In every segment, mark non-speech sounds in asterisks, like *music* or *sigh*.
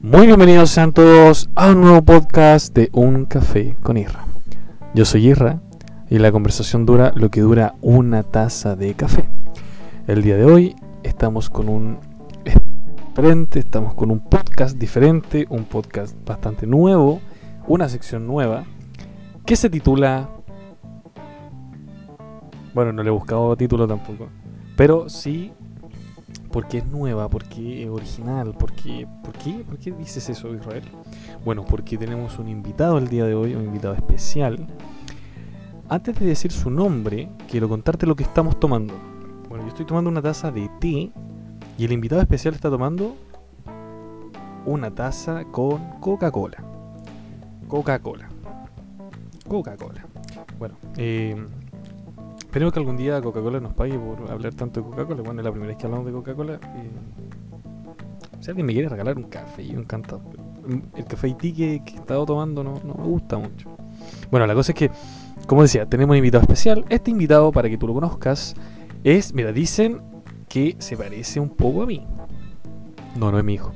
Muy bienvenidos sean todos a un nuevo podcast de Un Café con Irra. Yo soy Irra y la conversación dura lo que dura una taza de café. El día de hoy estamos con un diferente, estamos con un podcast diferente, un podcast bastante nuevo, una sección nueva que se titula... Bueno, no le he buscado título tampoco, pero sí porque es nueva, porque es original, porque, ¿por qué? ¿Por qué dices eso, Israel? Bueno, porque tenemos un invitado el día de hoy, un invitado especial. Antes de decir su nombre, quiero contarte lo que estamos tomando. Bueno, yo estoy tomando una taza de té y el invitado especial está tomando una taza con Coca-Cola. Coca-Cola. Coca-Cola. Bueno, eh, Esperemos que algún día Coca-Cola nos pague por hablar tanto de Coca-Cola. Bueno, es la primera vez que hablamos de Coca-Cola. y si alguien me quiere regalar un café, yo encantado. El café Haití que, que he estado tomando no, me gusta mucho. Bueno, la cosa es que, como decía, tenemos un invitado especial. Este invitado, para que tú lo conozcas, es, mira, dicen que se parece un poco a mí. No, no es mi hijo.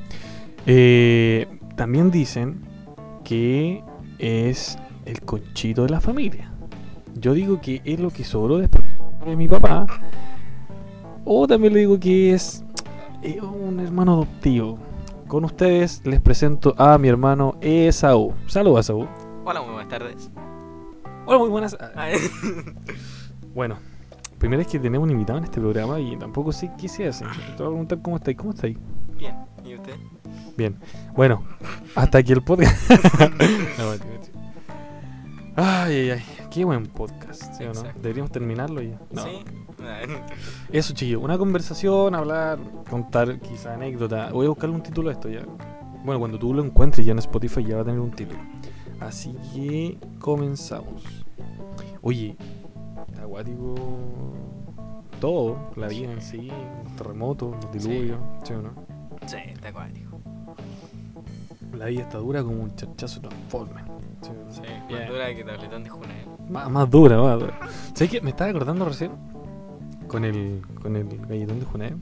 Eh, también dicen que es el conchito de la familia. Yo digo que es lo que sobró después de mi papá. O también le digo que es un hermano adoptivo. Con ustedes les presento a mi hermano Esaú. Saludos, Esaú. Hola, muy buenas tardes. Hola, muy buenas. *laughs* bueno, primera vez que tenemos un invitado en este programa y tampoco sé qué se hace. Te voy a preguntar cómo estáis. ¿Cómo estáis? Bien, ¿y usted? Bien. Bueno, hasta aquí el podcast. *laughs* *laughs* no. Ay, ay, ay. Qué buen podcast, ¿sí o no? Deberíamos terminarlo ya. No. Sí. *laughs* Eso, chiquillo. Una conversación, hablar, contar quizá anécdota. Voy a buscarle un título a esto ya. Bueno, cuando tú lo encuentres ya en Spotify ya va a tener un título. Así que comenzamos. Oye, está acuático todo, la vida en sí, los terremotos, los diluvios, ¿sí o no? Sí, está acuático. La vida está dura como un chachazo transforme. ¿Sí? Sí, Yeah. más dura que tabletón de Junaed. Más, más dura, más dura. ¿Sabes qué? Me estaba acordando recién con el, con el galletón de Junaed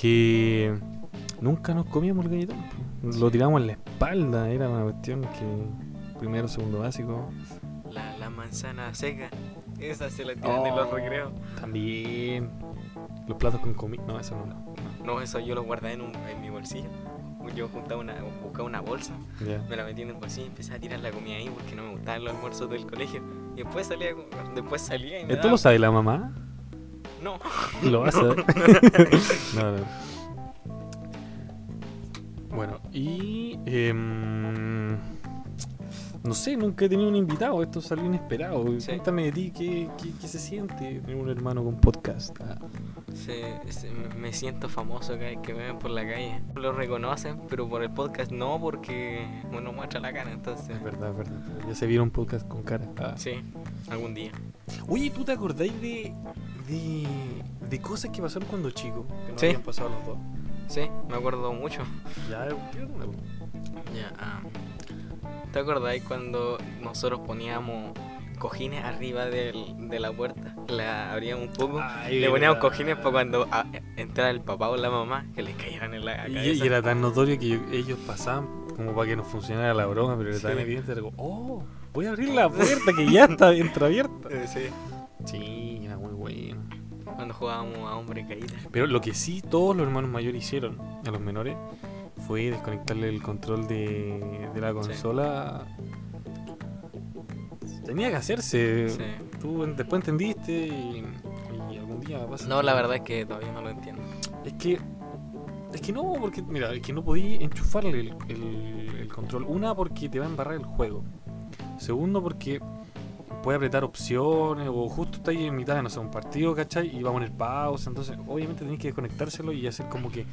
que nunca nos comíamos el galletón. Lo tiramos en la espalda, era una cuestión que primero, segundo básico. La, la manzana seca. Esa se la tiran en los Oh. recreos. También los platos con comida. No, eso no. no. No, eso yo lo guardé en, un, en mi bolsillo. Yo juntaba una, buscaba una bolsa, me la metí en el bolsillo y empecé a tirar la comida ahí porque no me gustaban los almuerzos del colegio. Y después salía, después salía y me ¿Esto daba- lo sabe la mamá? No. *laughs* Lo vas a ver. *laughs* no, no. Bueno, y. em, no sé, nunca he tenido un invitado. Esto salió inesperado. Sí. Cuéntame de ti, ¿qué, qué, qué se siente tener un hermano con podcast? Ah, Se- se- me siento famoso cada vez que me ven por la calle. Lo reconocen, pero por el podcast no, porque uno muestra la cara, entonces. es verdad, es verdad. Ya se vieron podcast con cara. Ah. Sí, algún día. Oye, ¿tú te acordáis de, de, de cosas que pasaron cuando chico? Que no Sí. habían pasado los dos. Sí, me acuerdo mucho. Ya, Ya, ah, ¿Te acordáis cuando nosotros poníamos cojines arriba del- de la puerta? La abríamos un poco. Ay, le poníamos verdad. cojines para cuando ah, entrara el papá o la mamá, que les caían en la cabeza. Y, y era tan notorio que yo- ellos pasaban como para que no funcionara la broma, pero era tan evidente. Era como, oh, voy a abrir la puerta que ya está entreabierta. *laughs* Sí. Sí, era muy bueno. Cuando jugábamos a hombre caída. Pero lo que sí todos los hermanos mayores hicieron a los menores fue desconectarle el control de, de la consola. Tenía que hacerse. Sí. Tú después entendiste y, y algún día va a pasar. No, la verdad es que todavía no lo entiendo. Es que. Es que no, porque mira, es que no podí enchufarle el, el- el control. Una, porque te va a embarrar el juego. Segundo, porque puede apretar opciones o justo está ahí en mitad de no sé, un partido, ¿cachai? Y va a poner pausa. Entonces, obviamente tenés que desconectárselo y hacer como que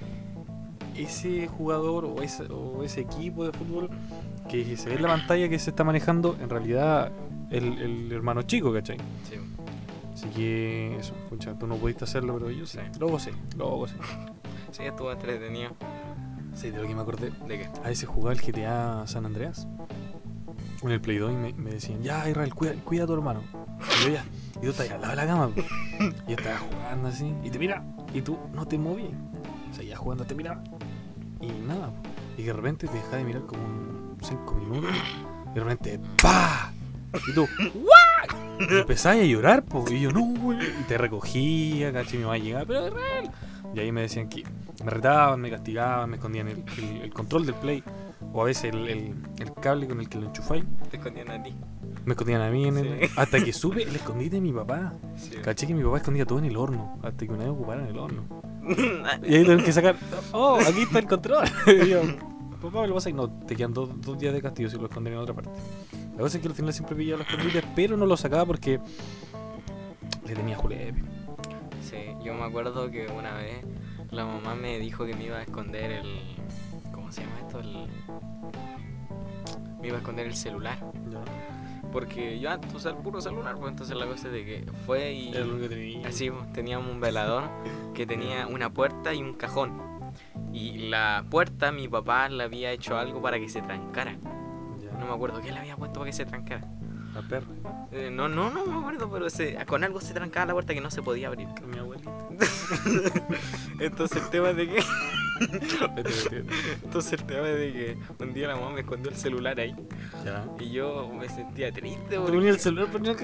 ese jugador o ese, o ese equipo de fútbol que se ve en la pantalla que se está manejando, en realidad el, el hermano chico, ¿cachai? Sí. Así que eso, escucha, tú no pudiste hacerlo, pero yo sí. Sí. Luego sí, luego sí. *laughs* Sí, estuvo entretenido. Sí, de lo que me acordé. ¿De qué? A veces jugaba el GTA San Andreas. En el Play 2 y me, me decían, ya Israel, cuida, cuida a tu hermano. Y yo ya, y tú estás ahí al lado de la cama. po. *laughs* Y yo estaba jugando así, y te mira, y tú no te movías. Jugando, te miraba. Y nada. Y de repente te dejaba de mirar como 5 minutos y de repente ¡pa! Y tú. Y empezabas a llorar, po. Y yo, no, güey. Y te recogía, caché, mi mamá llegaba, pero es real. Y ahí me decían que me retaban, me castigaban, me escondían el control del play. O a veces el, el- el cable con el que lo enchufáis. Te escondían a ti. Me escondían a mí en el- Sí. *laughs* Hasta que supe *laughs* el escondite de mi papá. Sí. Caché que mi papá escondía todo en el horno. Hasta que una vez ocuparon el horno. *laughs* Y ahí tuvieron que sacar. Oh, aquí está el control. Y yo, papá, me lo pasa y no, te quedan dos, dos días de castigo si lo esconden en otra parte. La cosa es que al final siempre pillaba los escondites, pero no lo sacaba porque le tenía julepe. Sí, yo me acuerdo que una vez la mamá me dijo que me iba a esconder el. ¿Cómo se llama esto? El. Me iba a esconder el celular. Porque yo antes usaba el puro celular, pues entonces la cosa es de que fue y. Era lo que tenía. Así, pues, teníamos un velador que tenía una puerta y un cajón. Y la puerta, mi papá le había hecho algo para que se trancara. Ya. No me acuerdo qué le había puesto para que se trancara. La perra. Eh, no, no, no me acuerdo, pero se- con algo se trancaba la puerta que no se podía abrir. Con mi abuelita. *laughs* Entonces el tema es de que. *laughs* Vete, vete, vete. Entonces el tema es de que un día la mamá me escondió el celular ahí. Ya. Y yo me sentía triste Te porque. ponía el celular por no *laughs*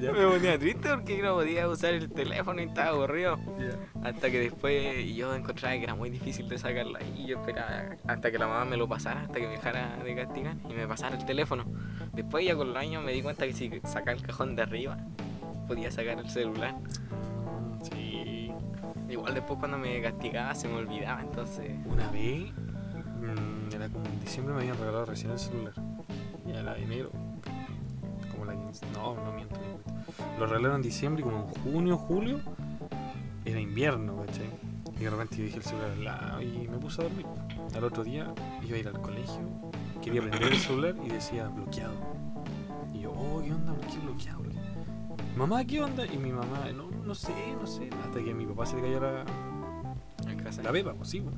Ya. me ponía triste porque no podía usar el teléfono y estaba aburrido. Hasta que después yo encontraba que era muy difícil de sacarla y yo esperaba hasta que la mamá me lo pasara, hasta que me dejara de castigar y me pasara el teléfono. Después ya con los años me di cuenta que si sacaba el cajón de arriba podía sacar el celular. Sí. Igual después cuando me castigaba se me olvidaba, entonces... Una vez, mm, era como en diciembre, me habían regalado recién el celular. Ya era de enero. Como la 15. No, no miento. Lo regalaron en diciembre y como en junio, julio, era invierno, ¿cachai? Y de repente yo dije el celular al lado y me puse a dormir. Al otro día iba a ir al colegio, quería prender el celular y decía bloqueado. Y yo, oh, ¿qué onda? ¿Por qué bloqueado? bloqueado? Mamá, ¿qué onda? Y mi mamá, no, no sé, no sé. Hasta que a mi papá se le cayó la, casa. la pepa, pues sí. pues.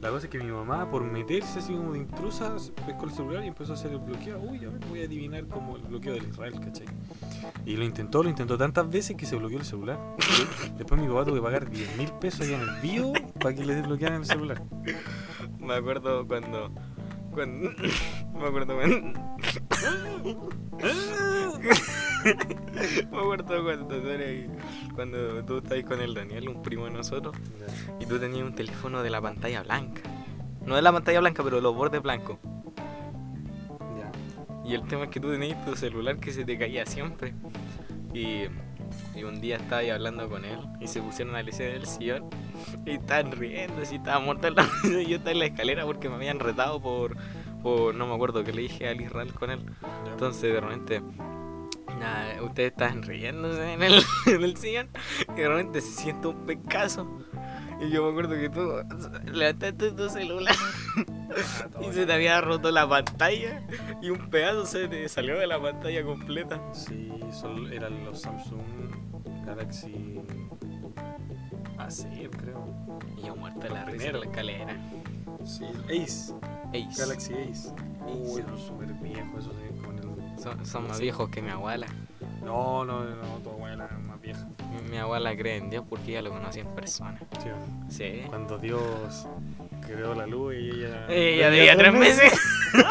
La cosa es que mi mamá, por meterse así como de intrusa, pescó el celular y empezó a hacer el bloqueo. Uy, a ver, voy a adivinar como el bloqueo del Israel, ¿cachai? Y lo intentó, lo intentó tantas veces que se bloqueó el celular. *laughs* Después mi papá tuvo que pagar 10 mil pesos allá en el bio para que le desbloquearan el celular. Me acuerdo cuando... cuando *laughs* me acuerdo cuando... *laughs* me acuerdo cuando tú, eres- cuando tú estás con el Daniel, un primo de nosotros, y tú tenías un teléfono de la pantalla blanca. No de la pantalla blanca, pero de los bordes blancos. Ya. Y el tema es que tú tenías tu celular que se te caía siempre. Y, y un día estaba ahí hablando con él y se pusieron a leer el sillón y estaban riendo, así estaba muerta la *laughs* risa, y yo estaba en la escalera porque me habían retado por, por no me acuerdo que le dije al Israel con él. Entonces de repente nada, ustedes estaban riéndose en el, *laughs* en el sillón y de repente se siente un pescazo. Y yo me acuerdo que tú levantaste tu celular *laughs* y se te había roto la pantalla y un pedazo se te salió de la pantalla completa. Sí, eran los Samsung Galaxy AC, creo. Y yo muerto de la risa en la escalera. Sí, Ace. Ace. Galaxy Ace. Uy, son súper viejos esos de con el... Son, son más viejos que mi abuela. No, no, no, tu abuela es más vieja. Mi, mi abuela cree en Dios porque ella lo conocía en persona. Sí. Sí. Cuando Dios creó la luz y ella. Ella debía tres meses. *laughs*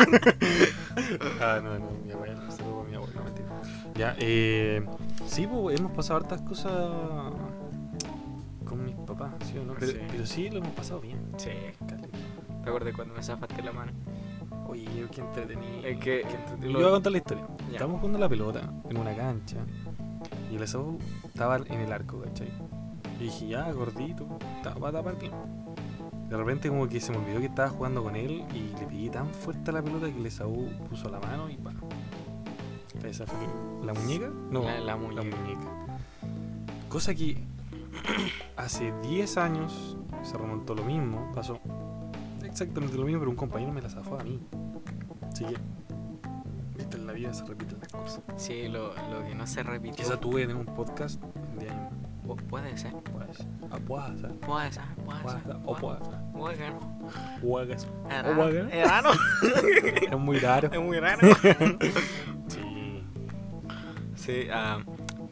ah, no, no, mi abuela. Saludo con mi abuela, mentira. Ya, eh. Sí, pues hemos pasado hartas cosas con mis papás, ¿sí o no? Pero Sí. pero sí lo hemos pasado bien. Sí. ¿Te acuerdas cuando me zafaste la mano? Oye, qué entretenido. Es que- entretenido. Yo voy a contar la historia. Ya. Estábamos jugando la pelota en una cancha y el asado estaba en el arco, ¿cachai? Y dije, ya, gordito, va a tapar bien. De repente como que se me olvidó que estaba jugando con él y le pegué tan fuerte a la pelota que el Esaú puso la mano y pa. Esa fue la muñeca. No, La- la muñeca. Cosa que *clears throat* hace 10 años se remontó lo mismo, pasó exactamente lo mismo, pero un compañero me la zafó a mí. Así que, viste, en la vida se repiten las cosas. Sí, lo, lo que no se repitió. Quizá tuve en un podcast de año. Pu- Puede ser. Pues, a puasa, Puede ser. Puede ser. puasa, o puasa, Puede que no. huagas. Es O raro. *laughs* Es muy raro. Es muy raro. *laughs* Sí. Sí, ah,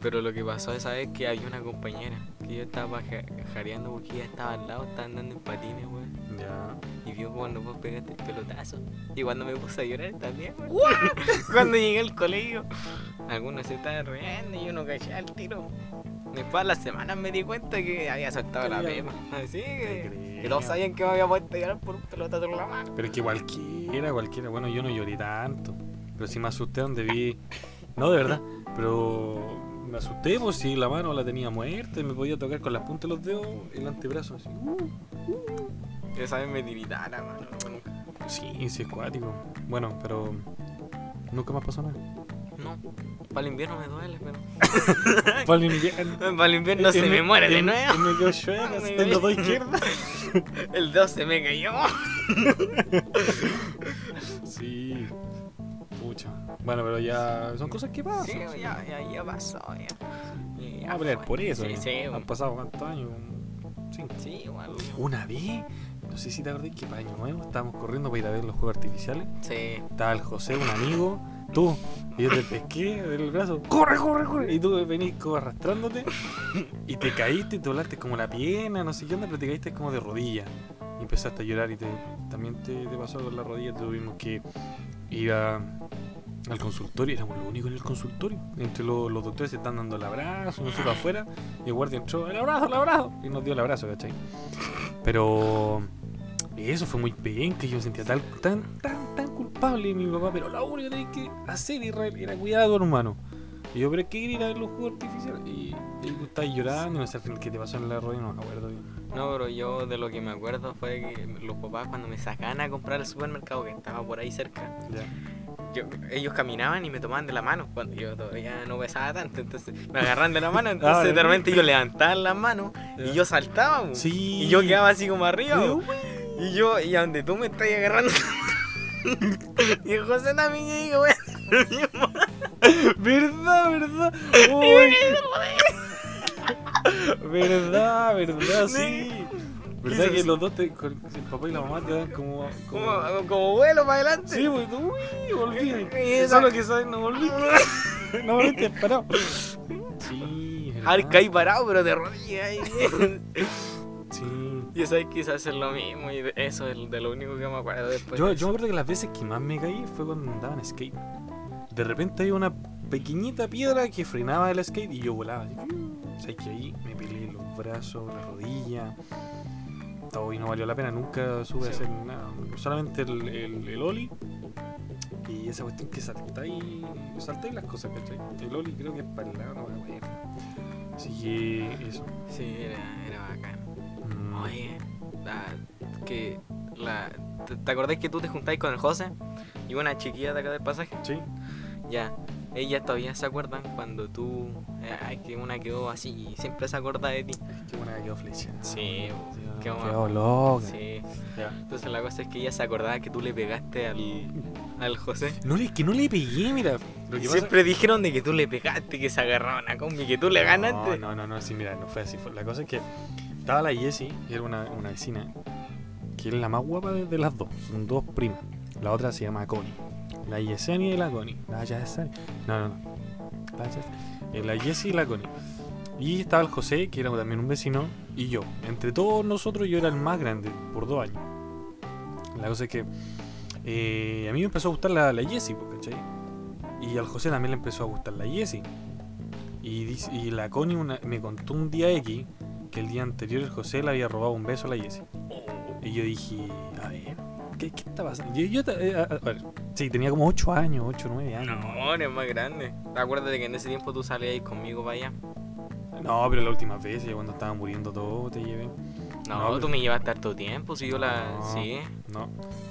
Pero lo que pasó esa vez que había una compañera que yo estaba ja- jareando porque ella estaba al lado, estaba andando en patines, weón. Ya. Y vio cuando vos pegaste el pelotazo. Y cuando me puse a llorar también, *laughs* cuando llegué al colegio, algunos se estaban riendo y yo no caché al tiro. Después a las semanas me di cuenta que había soltado la pepa. Así que, que todos sabían que me había puesto a llorar por un pelotazo en la mano. Pero es que cualquiera, cualquiera. Bueno, yo no lloré tanto. Pero sí me asusté donde vi. No, de verdad. Pero me asusté, pues si la mano la tenía muerta y me podía tocar con las puntas de los dedos el antebrazo. Así. Esa vez me tiritaba la mano. Sí, sí, es cuático. Bueno, pero. Nunca más pasó nada. No, para el invierno me duele, pero. *laughs* Para el *laughs* invierno. Para el invierno se me muere de nuevo. Me quedo chueca, tengo dos izquierdas. *laughs* El dedo se me cayó. Sí. Pucha. Bueno, pero ya son cosas que pasan. Sí, ya, ya, ya pasó, ya. Ya Vamos a pelear por eso. Sí, sí, Han pasado cuántos años. Cinco. Sí, igual. Una vez, no sé si te acordás que para Año Nuevo estábamos corriendo para ir a ver los juegos artificiales. Sí. Estaba el José, un amigo, tú, y yo te pesqué del brazo, corre, corre, corre. Y tú venís como arrastrándote y te caíste, te doblaste como la pierna, no sé qué onda, pero te caíste como de rodilla. Y empezaste a llorar y te, también te, te pasó con la rodilla, tuvimos que ir a- al consultorio, éramos los únicos en el consultorio. Entre los, los doctores se están dando el abrazo, nosotros afuera, y el guardia entró, el abrazo, el abrazo, y nos dio el abrazo, ¿cachai? Pero eso fue muy penca, yo me sentía tan, tan, tan, tan culpable mi papá, pero lo único que tenía que hacer Israel era cuidar a tu hermano. Y yo, pero es que ir a ver los juegos artificiales. Y, y tú estabas llorando, no sé al final qué te pasó en la rodilla, no me acuerdo. No, pero yo de lo que me acuerdo fue que los papás cuando me sacaban a comprar al supermercado que estaba por ahí cerca, Ya. yo, ellos caminaban y me tomaban de la mano cuando yo todavía no pesaba tanto, entonces me agarran de la mano, *laughs* entonces de repente yo levantaba la mano y yo saltaba. Sí. y yo quedaba así como arriba. Y yo, y a donde tú me estás agarrando, *laughs* y el José también y digo, wey, *laughs* ¿Verdad, verdad? Uy. *laughs* verdad, verdad, sí. ¿Verdad que los dos, te, con, el papá y la mamá te dan como... como... como, como vuelo para adelante. Sí, pues, uy, volví. Y esa- Solo que sabes, no volví. no volviste, parado. Sí, A ver, verdad. caí parado, pero de rodillas ahí. Y sabes quise hacer lo mismo y eso es de lo único que me acuerdo después. Yo, de yo me eso. acuerdo que las veces que más me caí fue cuando andaba en skate. De repente había una pequeñita piedra que frenaba el skate y yo volaba. O sea, que ahí me peleé los brazos, la rodilla. Todo y no valió la pena. Nunca supe Sí. hacer nada. Solamente el, el, el Oli. Y esa cuestión que saltáis, saltáis las cosas, ¿cachai? El Oli creo que es para el lado, no me acuerdo. Así que eso. Sí, era. Mm, Oye, la- que la, ¿te, te acordás que tú te juntáis con el José y una chiquilla de acá del pasaje? Sí. Ya, ellas todavía se acuerdan cuando tú, eh, que una quedó así y siempre se acuerda de ti. Buena que quedó flecha. Sí, qué quedó, quedó loca. Sí, Ya. entonces la cosa es que ella se acordaba que tú le pegaste al, al José. No, le- que no le pegué, mira. Lo que pasa- Siempre dijeron de que tú le pegaste, que se agarraban a combi, que tú le ganaste. No, no, no, no, sí, mira, no fue así. La cosa es que estaba la Jessie, era una, una vecina, que es la más guapa de, las dos. Son dos primas. La otra se llama Connie. La Yesenia y la Connie. La Yesenia. No, no, no. La, Yes- eh, la Jessie y la Connie. Y estaba el José, que era también un vecino, y yo. Entre todos nosotros, yo era el más grande, por dos años. La cosa es que eh, a mí me empezó a gustar la, la Jessie, po, ¿cachai? Y al José también le empezó a gustar la Jessie. Y, y la Connie una- me contó un día X que el día anterior el José le había robado un beso a la Jessie. Y yo dije, a ver, ¿qué, qué está pasando? Yo, yo eh, a- a ver, sí, tenía como 8 años, 8, 9 años. No, eres más grande. Acuérdate que en ese tiempo tú salías conmigo para allá. No, pero la última vez, ya cuando estaban muriendo todos, te llevé. No, No, tú pero- me llevaste harto tiempo, si yo la... No. Sí. No,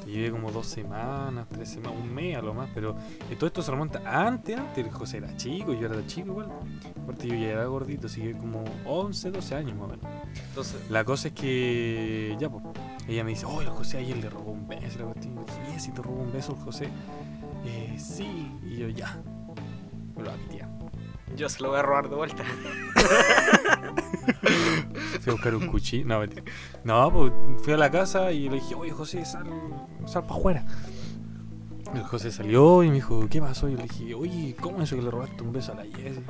te llevé como dos semanas, tres semanas, un mes a lo más, pero eh, todo esto se remonta antes, antes. El José era chico, yo era chico igual. Aparte yo ya era gordito, así que como 11, 12 años más o menos. Entonces, La cosa es que, ya, pues, ella me dice, oh, el José ayer le robó un beso. La cuestión. Y yo dije, "¿Y si te robó un beso el José? Eh, sí. Y yo, ya. Me lo va a mi tía. yo se lo voy a robar de vuelta. *laughs* *laughs* Fui a buscar un cuchillo. No, mentira. No, pues fui a la casa y le dije, oye, José, sal, sal para afuera. El José salió y me dijo, ¿qué pasó? Y le dije, oye, ¿cómo es eso que le robaste un beso a la Jessie?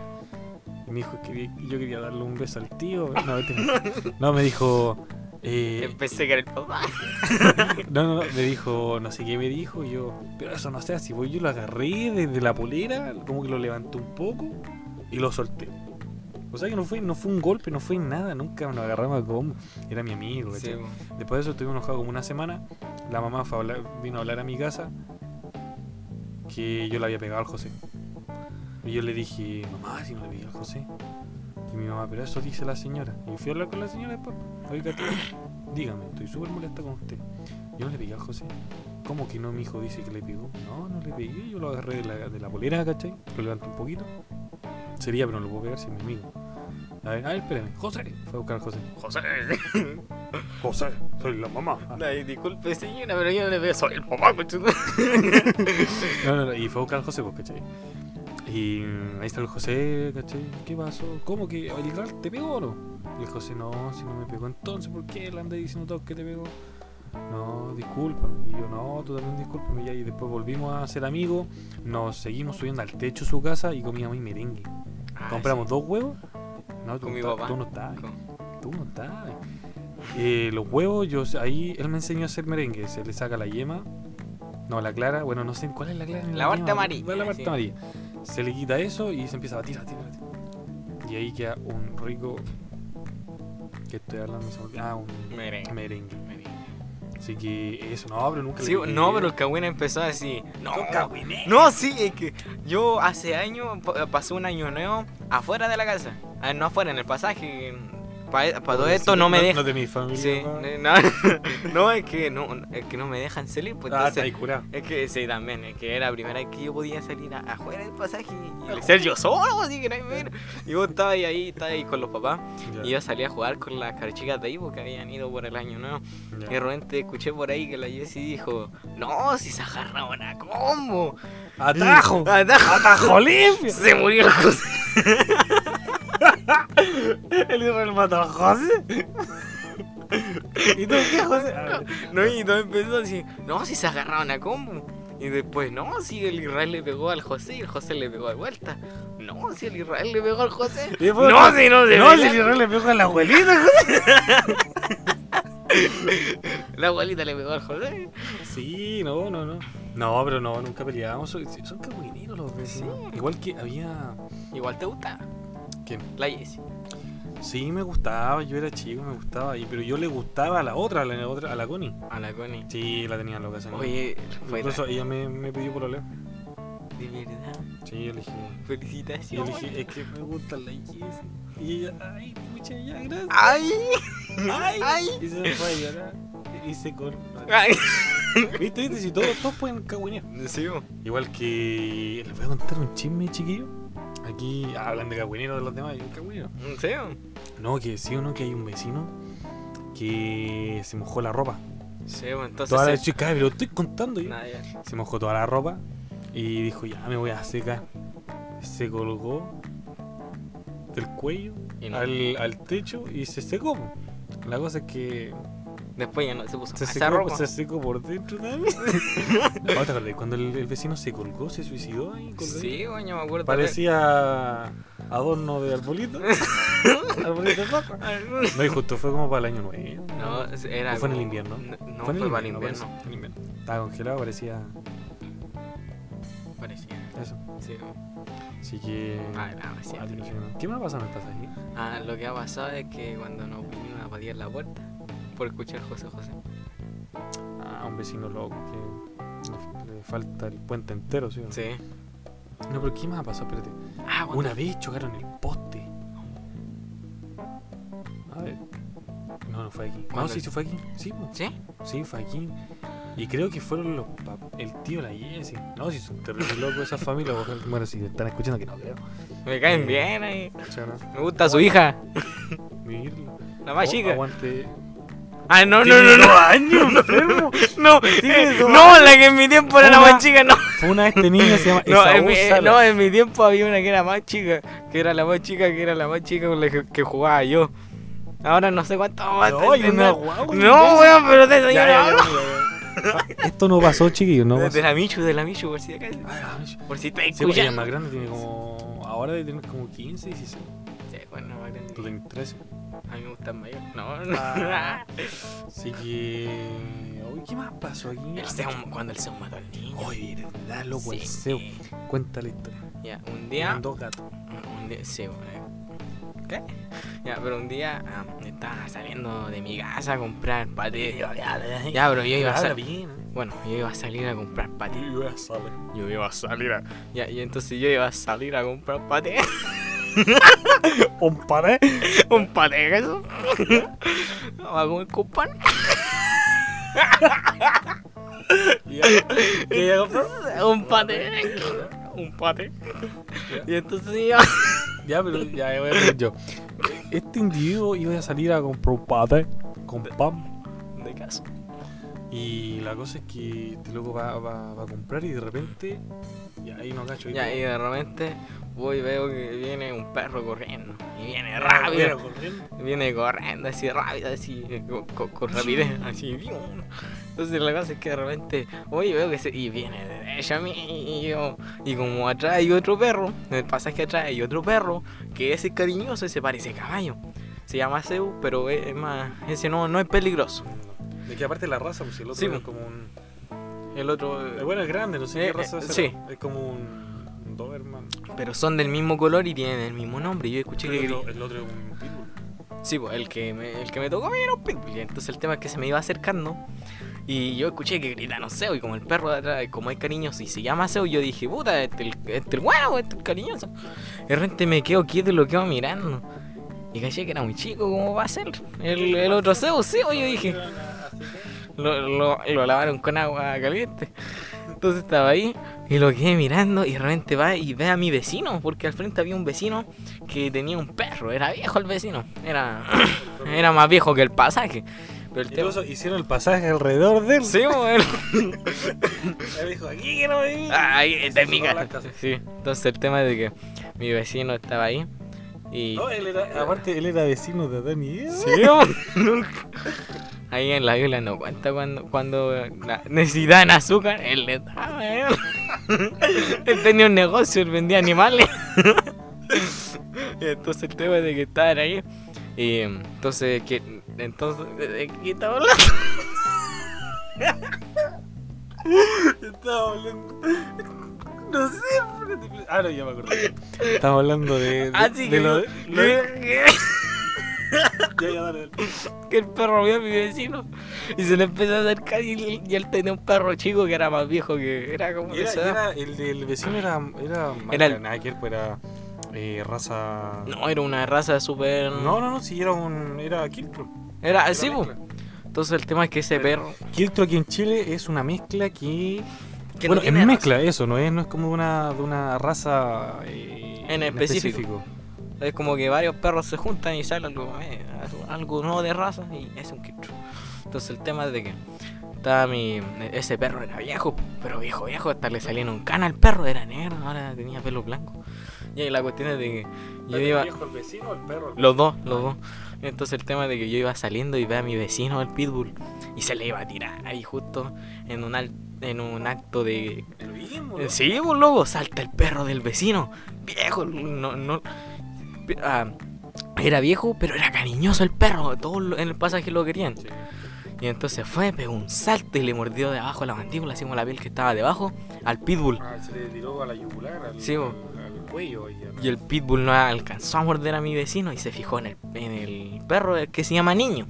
Y me dijo que yo quería darle un beso al tío. No, mentira. no me dijo. eh, Pensé que era el papá. *laughs* no, no, no, me dijo, no sé qué me dijo. Y yo, pero eso no sé, así voy. Yo lo agarré desde la polera, como que lo levanté un poco y lo solté. O sea que no fue, no fue un golpe, no fue nada, nunca nos agarramos a combo. Era mi amigo, Sí. Después de eso estuvimos enojados como una semana. La mamá fue a hablar- vino a hablar a mi casa que yo le había pegado al José. Y yo le dije, mamá, si no le pegué al José. Y mi mamá, pero eso dice la señora. Y fui a hablar con la señora después. Oiga, dígame, estoy súper molesta con usted. Yo no le pegué al José. ¿Cómo que no? Mi hijo dice que le pegó. No, no le pegué. Yo lo agarré de la, de la polera, ¿cachai? Lo levanté un poquito. Sería, pero no lo puedo pegar si es mi amigo. A ver, a ver, espérame. José. Fue a buscar al José. José. *laughs* José, soy la mamá. Ay, disculpe, señora, pero yo no le veo. Soy el papá, cochudo. *laughs* No, no, no, y fue a buscar al José, pues, ¿cachai? Y mm, ahí está el José, ¿cachai? ¿Qué pasó? ¿Cómo que el Ral te pegó o no? Y el José, no, si no me pegó, entonces, ¿por qué él anda diciendo todo que te pegó? No, discúlpame. Y yo, no, tú también discúlpame. Y ahí después volvimos a ser amigos, nos seguimos subiendo al techo de su casa y comíamos ahí merengue. Compramos dos huevos. No, tú, Con no mi papá. tú no estabas. Con- Tú no estás. Eh, los huevos, yo ahí él me enseñó a hacer merengue. Se le saca la yema. No, la clara. Bueno, no sé cuál es la clara. La parte amarilla, La parte sí. amarilla. Se le quita eso y se empieza a batir, a batir, a batir. Y ahí queda un rico. ¿Qué estoy hablando? Ah, un Merengue. merengue. Merengue. Así que eso, no, pero nunca Sí, le no, pero el Cagüina empezó así. No, Son cagüineros. no, sí, es que yo hace años pa- pasé un año nuevo afuera de la casa. Ah, no afuera, en el pasaje. Para todo esto no me No dejan. de mi familia. Sí, pa. no, *laughs* no, es que no, es que no me dejan salir. Pues, Ah, entonces, es que sí, también, es que era la primera vez que yo podía salir afuera del pasaje y, y ser yo solo, así que no hay menos. Y vos estabas ahí, ahí, estabas ahí con los papás. Y yo salí a jugar con las carchicas de ahí porque habían ido por el año nuevo. Y de repente escuché por ahí que la Jessie dijo, no, si se agarraban a combo. ¡Atajo! Atajo. ¡Atajo limpio! *laughs* Se murió el. *laughs* El Israel mató a José. ¿Y tú qué, José? No, y todo empezó así, no, si se agarraban a combo. Y después, no, si el Israel le pegó al José y el José le pegó de vuelta. No, si el Israel le pegó al José. Después- No, si no se No, si el Israel le pegó a la abuelita. La abuelita le pegó al José. Sí, no, no, no. No, pero no, nunca peleábamos. Son, son cagüineros los vecinos. Sí. Igual que había. Igual te gusta ¿Quién? la Jessie. Sí, me gustaba. Yo era chico, me gustaba. Y, pero yo le gustaba a la otra, a la, otra, a la Connie. A la Connie. Sí, la tenía loca esa niña. Oye, fue Incluso ella me, me pidió por hablar. de verdad. Sí, yo le dije. Yo Felicitaciones. le dije, es que me gusta la Jessie. Y ella, ay, mucha ya, gracias. ¡Ay! Ay, *laughs* ¡Ay! Y se fue a llorar. Y se. *laughs* ¿Viste, viste? Si todos, todos pueden cagüinear. Sí. Igual que. Les voy a contar un chisme, chiquillo. Aquí hablan de cagüineros de los demás. y un cagüinero. Sí. No, que sí o no, que hay un vecino que se mojó la ropa. Sí, bo, entonces. Toda la se- chica, pero estoy contando yo. Se mojó toda la ropa y dijo, ya me voy a secar. Se colgó del cuello Y no. al, al techo y se secó. La cosa es que Después ya no se puso se esa secó, ropa. se secó por dentro también. ¿No *laughs* acordás? Cuando el, el vecino se colgó, se suicidó ahí. colgadito? Sí, yo me acuerdo. Parecía adorno de arbolito. *laughs* arbolito de papa. No, y justo fue como para el año nuevo. No, era. ¿O fue en el invierno? No, no fue en fue para el invierno, invierno. invierno. Estaba congelado, parecía Parecía. eso. Sí. Así que. Ah, cuático, sí, ¿no? ¿Qué me ha pasado en el pasaje? Ah, lo que ha pasado es que cuando nos vinieron a patear la puerta por escuchar José José. Ah, un vecino loco que le, le falta el puente entero, ¿sí? Sí. No, pero ¿qué más pasado? Espérate. Ah, cuando- Una vez chocaron el poste. A ver. No, no fue aquí. No, ¿Cuándo? sí, sí fue aquí. Sí, po. ¿Sí? sí, fue aquí. Y creo que fueron los el tío, la Jessie. No, si son terribles locos esas familias. ojalá- Bueno, si están escuchando, que no creo. Me caen bien ahí. Me gusta su hija, Mirla. la más chica. Aguante. Ah, no, no, no, no. años, *laughs* enfermo. No, eh, no, la que en mi tiempo era la más chica, no. Fue una de este niño se llama *laughs* No en, mi, eh, no, en mi tiempo había una que era más chica, que era la más chica, que era la más chica con la que, jugaba yo. Ahora no sé cuánto más. No, una No, weón, pero ya. *laughs* Esto no pasó, chiquillos, no De, pasó. de la Michu, de la Michu, por si. Ay, ay, Por si estás Sí, porque ella es escuchando. más grande, tiene como ahora de tener como 15, 16. Sí, bueno, más grande. Tú tenés 13. A mí me gustan mayor. No, no. Ah. *laughs* Así que. Uy, ¿Qué más pasó aquí? El Zeus- cuando el Zeus mató al niño. Oye, verdad, loco, el Sí. Zeus. Cuenta la historia. Ya, un día. dos gatos. Un día, sí, eh, ¿Qué? Ya, pero un día ah, estaba saliendo de mi casa a comprar paté. Ya, pero yo iba a salir. ¿eh? Bueno, yo iba a salir a comprar paté. Yo iba a saber. Yo iba a salir a. Ya, y entonces yo iba a salir a comprar paté. *laughs* *laughs* Un pared. Un paté, eso. Vamos a comer con pan. ¿Qué iba a comprar? Un paté. Un paté. Y entonces yo. Ya, pero ya voy a decir yo. Este individuo iba a salir a comprar un paté con pan. De casa. Y la cosa es que este loco va, va, va a comprar y de repente. Ya ahí no cacho. Ya, y de repente voy y veo que viene un perro corriendo. Y viene Mira, rápido. corriendo. Viene corriendo así rápido, así, eh, con, con- rapidez, así. Entonces la cosa es que de repente, oye, veo que se. Y viene derecho a mí, y yo. Y como atrás hay otro perro, en el pasaje atrás hay otro perro, que ese es cariñoso, ese parece caballo. Se llama Zeus, pero es, es más. Ese no, no es peligroso. De que aparte la raza, pues el otro Sí, es pues. como un. El otro. Eh, Bueno, es grande, no sé Eh, qué raza eh, será. sí. Es como un, Pero son del mismo color y tienen el mismo nombre. Yo escuché Pero que. el, otro, el otro es un pitbull. Sí, pues el que me, el que me tocó a mí era un pitbull. Entonces el tema es que se me iba acercando y yo escuché que gritaron Seo y como el perro de atrás, como es cariñoso y se llama Seo, yo dije, puta, este el, este el bueno, este el cariñoso. De repente me quedo quieto y lo quedo mirando. Y caché que era muy chico, ¿cómo va a ser? El, el otro Seo, Seo, yo dije, lo, lo, lo lavaron con agua caliente. Entonces estaba ahí y lo quedé mirando y de repente va y ve a mi vecino, porque al frente había un vecino que tenía un perro, era viejo el vecino, era, *clears throat* era más viejo que el pasaje. Pero el tema... Incluso hicieron el pasaje alrededor de él. Sí, bueno. *laughs* Él dijo, aquí quiero vivir. Ay, esta es mi casa. Sí, entonces el tema es de que mi vecino estaba ahí y... No, él era, aparte, él era vecino de Eva. Sí. *laughs* Ahí en la Biblia no cuenta cuando, cuando necesitaban azúcar, él le daba. ¿eh? *laughs* Él tenía un negocio, él vendía animales. Y *laughs* entonces el tema es de que estaban ahí. Y entonces, que, entonces, ¿de qué estaba hablando? *laughs* Estaba hablando. No sé. Ah, no, ya me acordé. Estamos hablando de. de, Así de que, lo, lo- Ya, ya, dale, dale. que el perro vio a mi vecino y se le empezó a acercar y, él- y él tenía un perro chico que era más viejo que era como era, esa era- el del vecino era. Era. Era el- pues era. eh, raza. No, era una raza súper... no, no, no, sí, era un. Era Kiltro. Era así. Entonces el tema es que ese perro... Kiltro aquí en Chile es una mezcla que. Que bueno, no es raza. mezcla, eso, no es, no es como una, de una raza. eh, En específico. Es como que varios perros se juntan y sale algo, eh, algo nuevo de raza y es un quitro. Entonces el tema es de que estaba mi. Ese perro era viejo, pero viejo, viejo, hasta le salía en un cana al perro, era negro, ahora tenía pelo blanco. Y ahí la cuestión es de que yo iba. el vecino o el perro? Los dos, los dos. Entonces el tema es de que yo iba saliendo y ve a mi vecino, el pitbull, y se le iba a tirar ahí justo en un, en un acto de mismo. Sí, pues loco, salta el perro del vecino. Viejo, no, no. Ah, era viejo, pero era cariñoso el perro. Todos en el pasaje lo querían. Y entonces fue, pegó un salto y le mordió de abajo la mandíbula, así como la piel que estaba debajo, al pitbull. Ah, se le tiró a la yugular, al, Sí, bo. al, al cuello. Y al- Y el pitbull no alcanzó a morder a mi vecino y se fijó en el, en el perro que se llama Niño.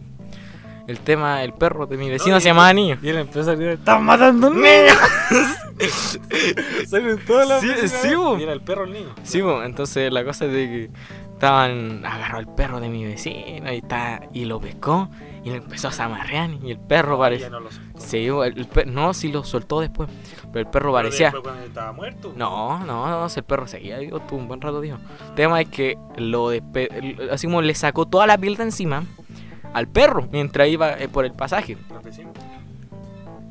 El tema, el perro de mi vecino se llamaba Niño. Y él empezó a gritar, ¡Están matando a un niño! *laughs* *laughs* Salen todas las Sí, sí. Y era el perro el niño. Sí, entonces la cosa es de que estaban, agarró al perro de mi vecino y, está, y lo pescó y le empezó a zamarrear y el perro parecía... no lo soltó. Se llevó, el, per- no, sí lo soltó después, pero el perro Pero parecía... cuando estaba muerto. No, no, no, el perro seguía vivo, tuvo un buen rato, tío. El tema es que lo despe- el- así como le sacó toda la piel de encima al perro mientras iba eh, por el pasaje.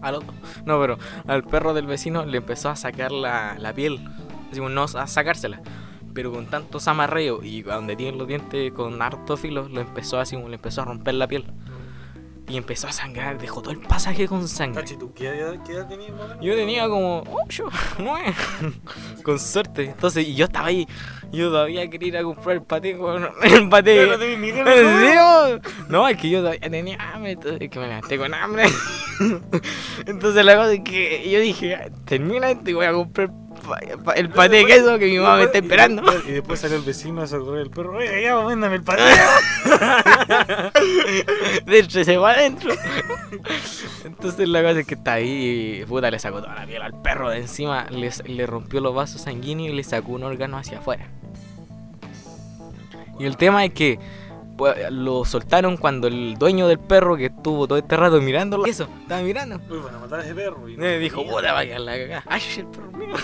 Al otro. No, pero al perro del vecino le empezó a sacar la, la piel. Así como no a sacársela. Pero con tanto zamarreo y donde tiene los dientes con harto filo, lo empezó así como le empezó a romper la piel. y empezó a sangrar, dejó todo el pasaje con sangre. Cachi, ¿tú qué edad, qué edad tenías, más o menos? Yo tenía como 8, 9, *laughs* *laughs* con suerte. Entonces, y yo estaba ahí, yo todavía quería ir a comprar el paté *laughs* el paté. No tenías ni ganas, ¿En ¿no? es que yo todavía tenía hambre, entonces es que me levanté con hambre. Entonces la cosa es que yo dije, termina esto y voy a comprar el paté de queso que mi mamá me está esperando. Y después salió el vecino a socorrer el perro. Oiga, ya, véndame el paté. *laughs* Dentro se va adentro. Entonces la cosa es que está ahí y puta le sacó toda la piel al perro de encima, le, le rompió los vasos sanguíneos y le sacó un órgano hacia afuera. Y el tema es que lo soltaron cuando el dueño del perro que estuvo todo este rato mirándolo, eso, estaba mirando. Uy, van a matar a ese perro. Y Me dijo, tenía. puta, vaya la cagada. Ay, el perro mío.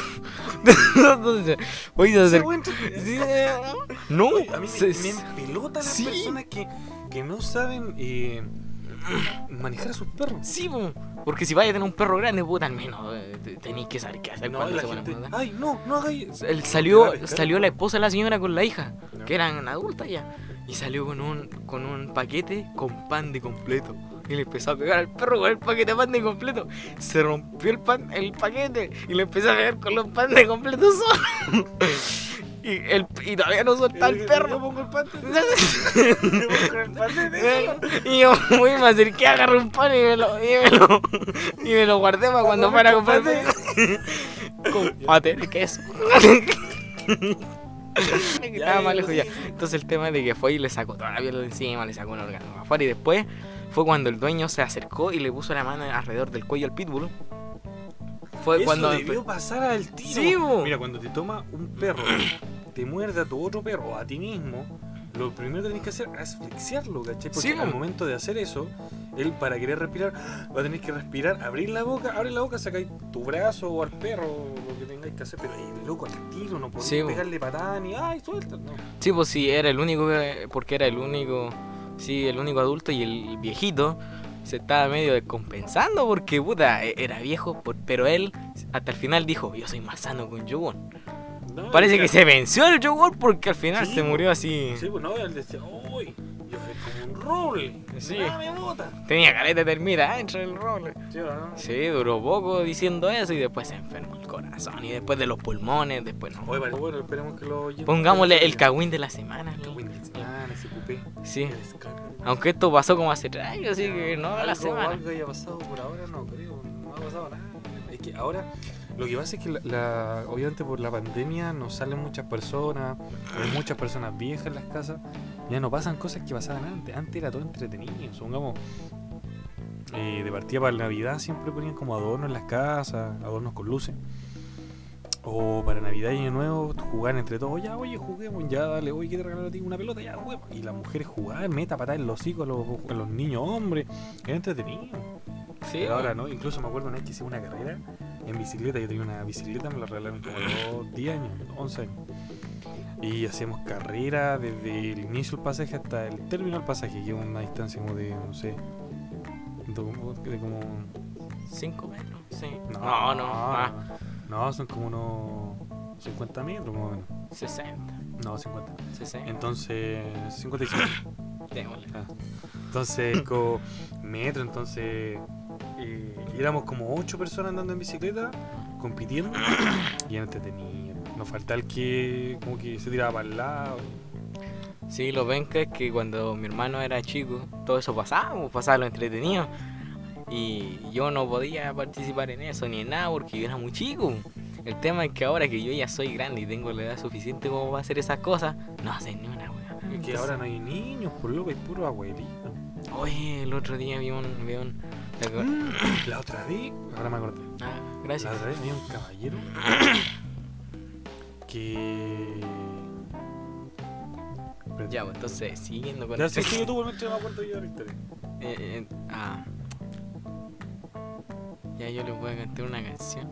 *laughs* Entonces, Ese acercó- güey, Sí, eh, No, Oye, a mí se- me, me empelota las sí. personas que, que no saben eh, manejar a sus perros. Sí, po, porque si vaya a tener un perro grande, puta, al menos eh, te- tenéis que saber qué hacer No, cuando se pone a gente, ay, no, no hagáis. Salió, salió la esposa de la señora con la hija, No. que eran adultas ya, y salió con un, con un paquete con pan de completo. Y le empezó a pegar al perro con el paquete de pan de completo. Se rompió el pan, el paquete, y le empezó a pegar con los pan de completo solo. *laughs* y, el, y todavía no soltaba el Yo perro. pongo el paté. Yo pongo el paté. *laughs* y yo muy me acerqué, agarré un pan y me lo, y me lo, y me lo guardé para cuando fuera a comprar con paté de queso. *laughs* *laughs* Estaba más lejos ya. Entonces el tema es de que fue y le sacó toda la piel de encima, le sacó un órgano afuera y después fue cuando el dueño se acercó y le puso la mano alrededor del cuello al pitbull. Fue Eso cuando debió pasar al. Sí, bo. Mira, cuando te toma un perro, te muerde a tu otro perro o a ti mismo, lo primero que tenés que hacer es asfixiarlo, ¿cachai? Porque Sí, al momento de hacer eso, él para querer respirar, va a tener que respirar, abrir la boca, abre la boca, sacáis tu brazo o al perro, lo que tengáis que hacer, pero ahí, loco, al tiro, no podés Sí, pegarle patada ni, ay, suelta, no. Sí, pues sí, era el único, que- porque era el único, sí, el único adulto y el viejito se estaba medio descompensando porque, puta, e- era viejo, pero él hasta el final dijo, yo soy más sano que un yogur. No, Parece que se venció el yogur porque al final Sí, se murió así. Sí, pues no, él decía, uy, yo soy como un roble, Sí. nada me. Tenía careta de termita dentro del roble. Sí, ¿o no? Sí, duró poco diciendo eso y después se enfermó el corazón y después de los pulmones, después no. Oye, vale, bueno, esperemos que lo Pongámosle el cagüín de la semana. El cagüín de la semana, ese cupé. Sí, aunque esto pasó como hace tres años, así que no la semana. Algo haya pasado por ahora, no creo, no ha pasado nada. Es que ahora lo que pasa es que la, la- obviamente por la pandemia no salen muchas personas, hay muchas personas viejas en las casas, ya no pasan cosas que pasaban antes. Antes era todo entretenido, supongamos. eh, de partida para Navidad siempre ponían como adornos en las casas, adornos con luces. O para Navidad y Año Nuevo jugar entre todos, ya oye juguemos, ya dale, oye que te regalo a ti una pelota, ya juguemos. Y las mujeres jugaban, meta patada en los hocico a los, a los niños hombres, era entretenido. Sí, Pero ahora no, incluso me acuerdo una vez que hice una carrera en bicicleta, yo tenía una bicicleta, me la regalaron como a los 10 años, 11 años. Y hacíamos carrera desde el inicio del pasaje hasta el término del pasaje, que es una distancia como de, no sé, de como- de como... ¿Cinco metros? Sí. No, No, no, más. No, son como unos 50 metros más o menos. 60, No, 50. 60. Entonces, 55. *laughs* Démosle. Ah. Entonces, como metro, entonces eh, éramos como ocho personas andando en bicicleta, compitiendo, *coughs* y era entretenido. Nos faltaba el que como que se tiraba para el lado. Sí, lo ven que es que cuando mi hermano era chico, todo eso pasaba, pues, pasaba lo entretenido. Y yo no podía participar en eso ni en nada porque yo era muy chico. El tema es que ahora que yo ya soy grande y tengo la edad suficiente como para hacer esas cosas, no hacen ni una wea. Es que Entonces, ahora no hay niños, por loco, hay puro abuelito. Oye, el otro día vi un. Vi un ¿te acuer- Mm, La otra vez, ahora me acordé. Ah, La gracias. otra vez había un caballero que. Ya, pues entonces, siguiendo con Ya el sé que yo tuve mientras me acuerdo yo de la historia. Eh, eh, ah. Ya yo les voy a cantar una canción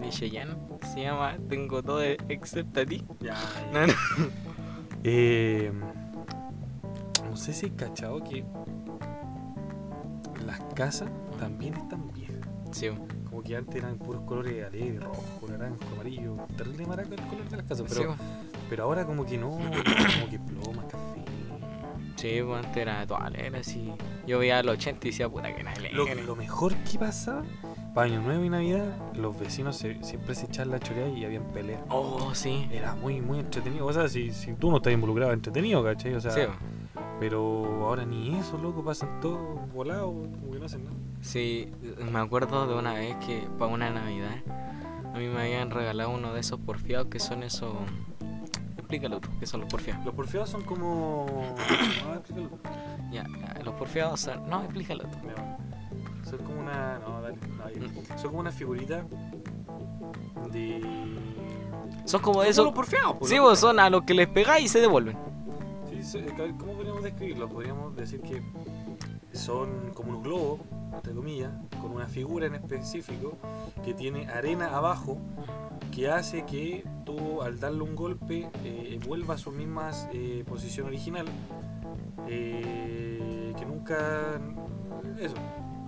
de Cheyenne. Se llama Tengo todo excepto a ti. Ya, No, no. *laughs* Eh, no sé si he cachado que las casas también están viejas. Sí, Como que antes eran puros colores alegres, rojo, naranja, amarillo. Terrible maraca el color de las casas. sí, Pero, pero ahora como que no, como que ploma, café. Sí, pues antes era toda alegre, así. Yo veía los 80 y decía, puta que era Lo, alegre. lo mejor que pasaba, para Año Nuevo y Navidad, los vecinos se- siempre se echaban la choreada y habían peleas. Oh, sí. Era muy, muy entretenido. O sea, si, si tú no estás involucrado, entretenido, ¿cachai? O sea, Sí, pero ahora ni eso, loco, pasan todos volados, como que no hacen nada. sí, me acuerdo de una vez que para una Navidad a mí me habían regalado uno de esos porfiados que son esos. Explícalo tú, ¿qué son los porfiados? Los porfiados son como. *coughs* Ah, explícalo. Ya, ya, los porfiados son. No, explícalo tú. Son como una. No, dale. no. Son como una figurita de. Son como de esos. porfiados, pues, Sí, vos son a los que les pegáis y se devuelven. Sí, ¿Cómo podríamos describirlo? Podríamos decir que son como unos globos, entre comillas, con una figura en específico que tiene arena abajo que hace que tú al darle un golpe eh, vuelva a su misma eh, posición original. eh, que nunca... Eso.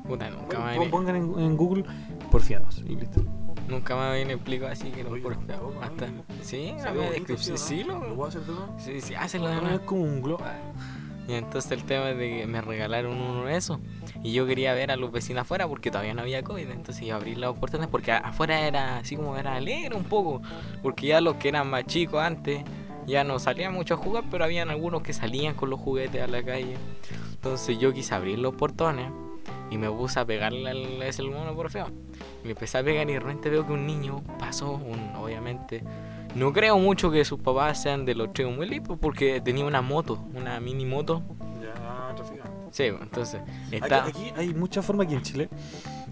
Puta, nunca pon- habían, Pongan en, en Google porfiados y listo. nunca me habían explicado así que los porfiados. Hasta. Sí, Se la descripción. ¿sí, lo. ¿Lo puedo hacer de nuevo? Sí, sí, hazlo de nuevo. Es como un globo. Y entonces el tema es de que me regalaron uno de esos. Y yo quería ver a los vecinos afuera porque todavía no había COVID. Entonces iba a abrir las puertas porque afuera era así como era alegre un poco. Porque ya los que eran más chicos antes ya no salían mucho a jugar, pero habían algunos que salían con los juguetes a la calle. Entonces yo quise abrir los portones y me puse a pegarle al ese mono por feo. Y le empecé a pegar y de repente veo que un niño pasó, un, obviamente. No creo mucho que sus papás sean de los tres muy lipos porque tenía una moto, una mini moto. Ya, traficante. Sí, entonces Aquí, está. aquí hay muchas formas aquí en Chile.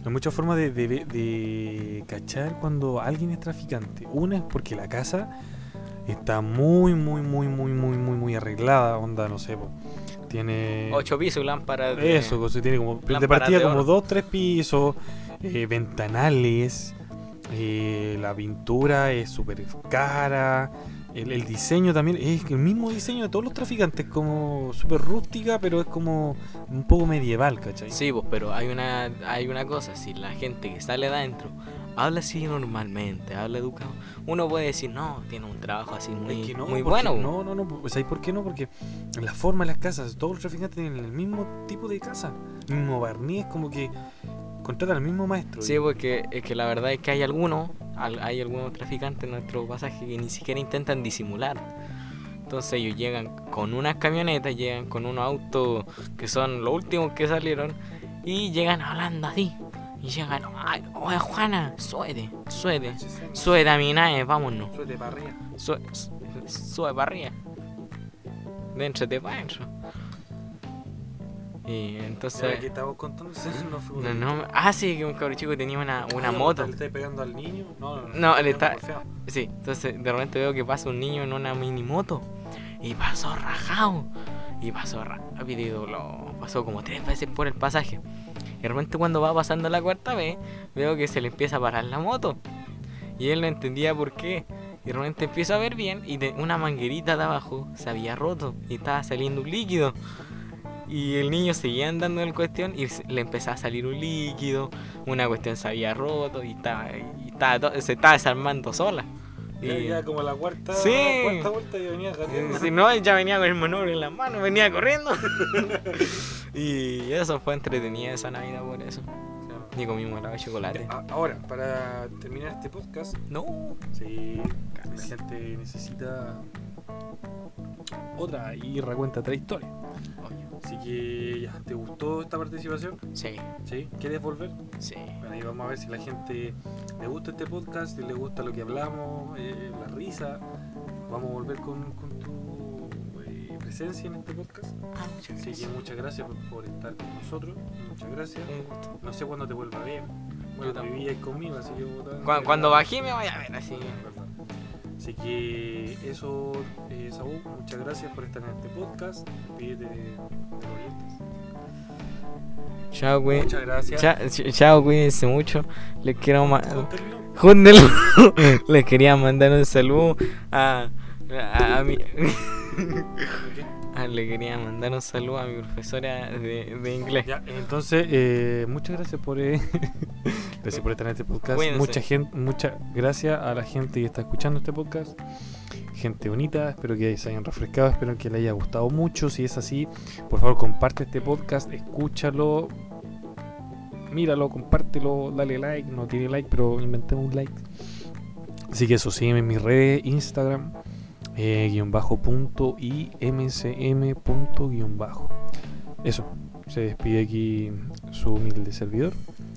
Hay muchas formas de, de, de cachar cuando alguien es traficante. Una es porque la casa está muy, muy, muy, muy, muy, muy, muy arreglada. Onda, no sé, po, tiene. Ocho pisos, lámpara de. Eso, cosa, tiene como. De lámparas partida de como oro. dos, tres pisos, eh, ventanales. eh, la pintura es súper cara. El, el diseño también es el mismo diseño de todos los traficantes, como súper rústica, pero es como un poco medieval, ¿cachai? Sí, pues, pero hay una, hay una cosa, si la gente que sale de adentro habla así normalmente, habla educado, uno puede decir, no, tiene un trabajo así muy, Es que no, muy bueno. No, no, no. pues, ¿Sabes por qué no? Porque la forma de las casas, todos los traficantes tienen el mismo tipo de casa, mismo barniz, como que contratan al mismo maestro. Sí, porque es que la verdad es que hay algunos, al- hay algunos traficantes en nuestro pasaje que ni siquiera intentan disimular. Entonces ellos llegan con unas camionetas, llegan con unos autos que son los últimos que salieron y llegan hablando así. Y llegan, ay, oye Juana, suede, suede, suede a mi nave, vámonos. Suerte para arriba. Sube para arriba. Dentro de para adentro. Y entonces. ¿Sabes qué estábamos contando? *laughs* no fue No, no, ah, sí, que un cabrón chico tenía una, una Ah, moto. ¿Le estáis pegando al niño? No, no, No, le está-. Sí, entonces de repente veo que pasa un niño en una mini moto. Y pasó rajado. Y pasó rápido lo pasó como tres veces por el pasaje. Y de repente cuando va pasando la cuarta vez, veo que se le empieza a parar la moto. Y él no entendía por qué. Y de repente empiezo a ver bien y de una manguerita de abajo se había roto y estaba saliendo un líquido. Y el niño seguía andando en cuestión y le empezaba a salir un líquido. Una cuestión se había roto y estaba, y estaba se estaba desarmando sola. Ya, Y- ya como la cuarta, Sí. cuarta vuelta ya venía gateando. si no, ya venía con el manubrio en las manos, venía corriendo. *laughs* y eso fue entretenida esa Navidad por eso. Claro. Y comimos helado de chocolate. Ya, Ahora, para terminar este podcast, No. sí, la gente necesita otra y recuenta otra historia. Así que ya, ¿te gustó esta participación? Sí, ¿Sí? ¿Quieres volver? sí. Bueno, ahí vamos a ver si la gente le gusta este podcast, si le gusta lo que hablamos, eh, la risa. Vamos a volver con, con tu eh, presencia en este podcast. Ah, muchas Así que gracias. muchas gracias por, por estar con nosotros. Muchas gracias. No sé cuándo te vuelva a ver. Bueno, tampoco. vivías conmigo, así que... vos- Cu- Cuando bajé me voy a ver así. Verdad. Así que eso, eh, Saúl, muchas gracias por estar en este podcast. Pídete de, de los oyentes. Chao, güey. Muchas gracias. Cha- ch- Chao, cuídense mucho. Les quiero ma- Júntenlo. Júntenlo. Les *laughs* quería mandar un saludo a, a, a mi. Ah, le quería mandar un saludo a mi profesora de, de inglés. Ya, entonces, eh, muchas gracias por, eh, *laughs* gracias por estar en este podcast. Cuídense. Mucha gente, muchas gracias a la gente que está escuchando este podcast. gente bonita, espero que se hayan refrescado, espero que les haya gustado mucho. Si es así, por favor comparte este podcast, escúchalo, míralo, compártelo, dale like, no tiene like, pero inventemos un like. Así que eso, sígueme en mis redes, Instagram, eh, guion bajo punto y mcm punto bajo. Eso, se despide aquí su humilde servidor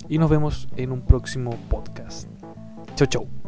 y nos vemos en un próximo podcast. Chau, chau.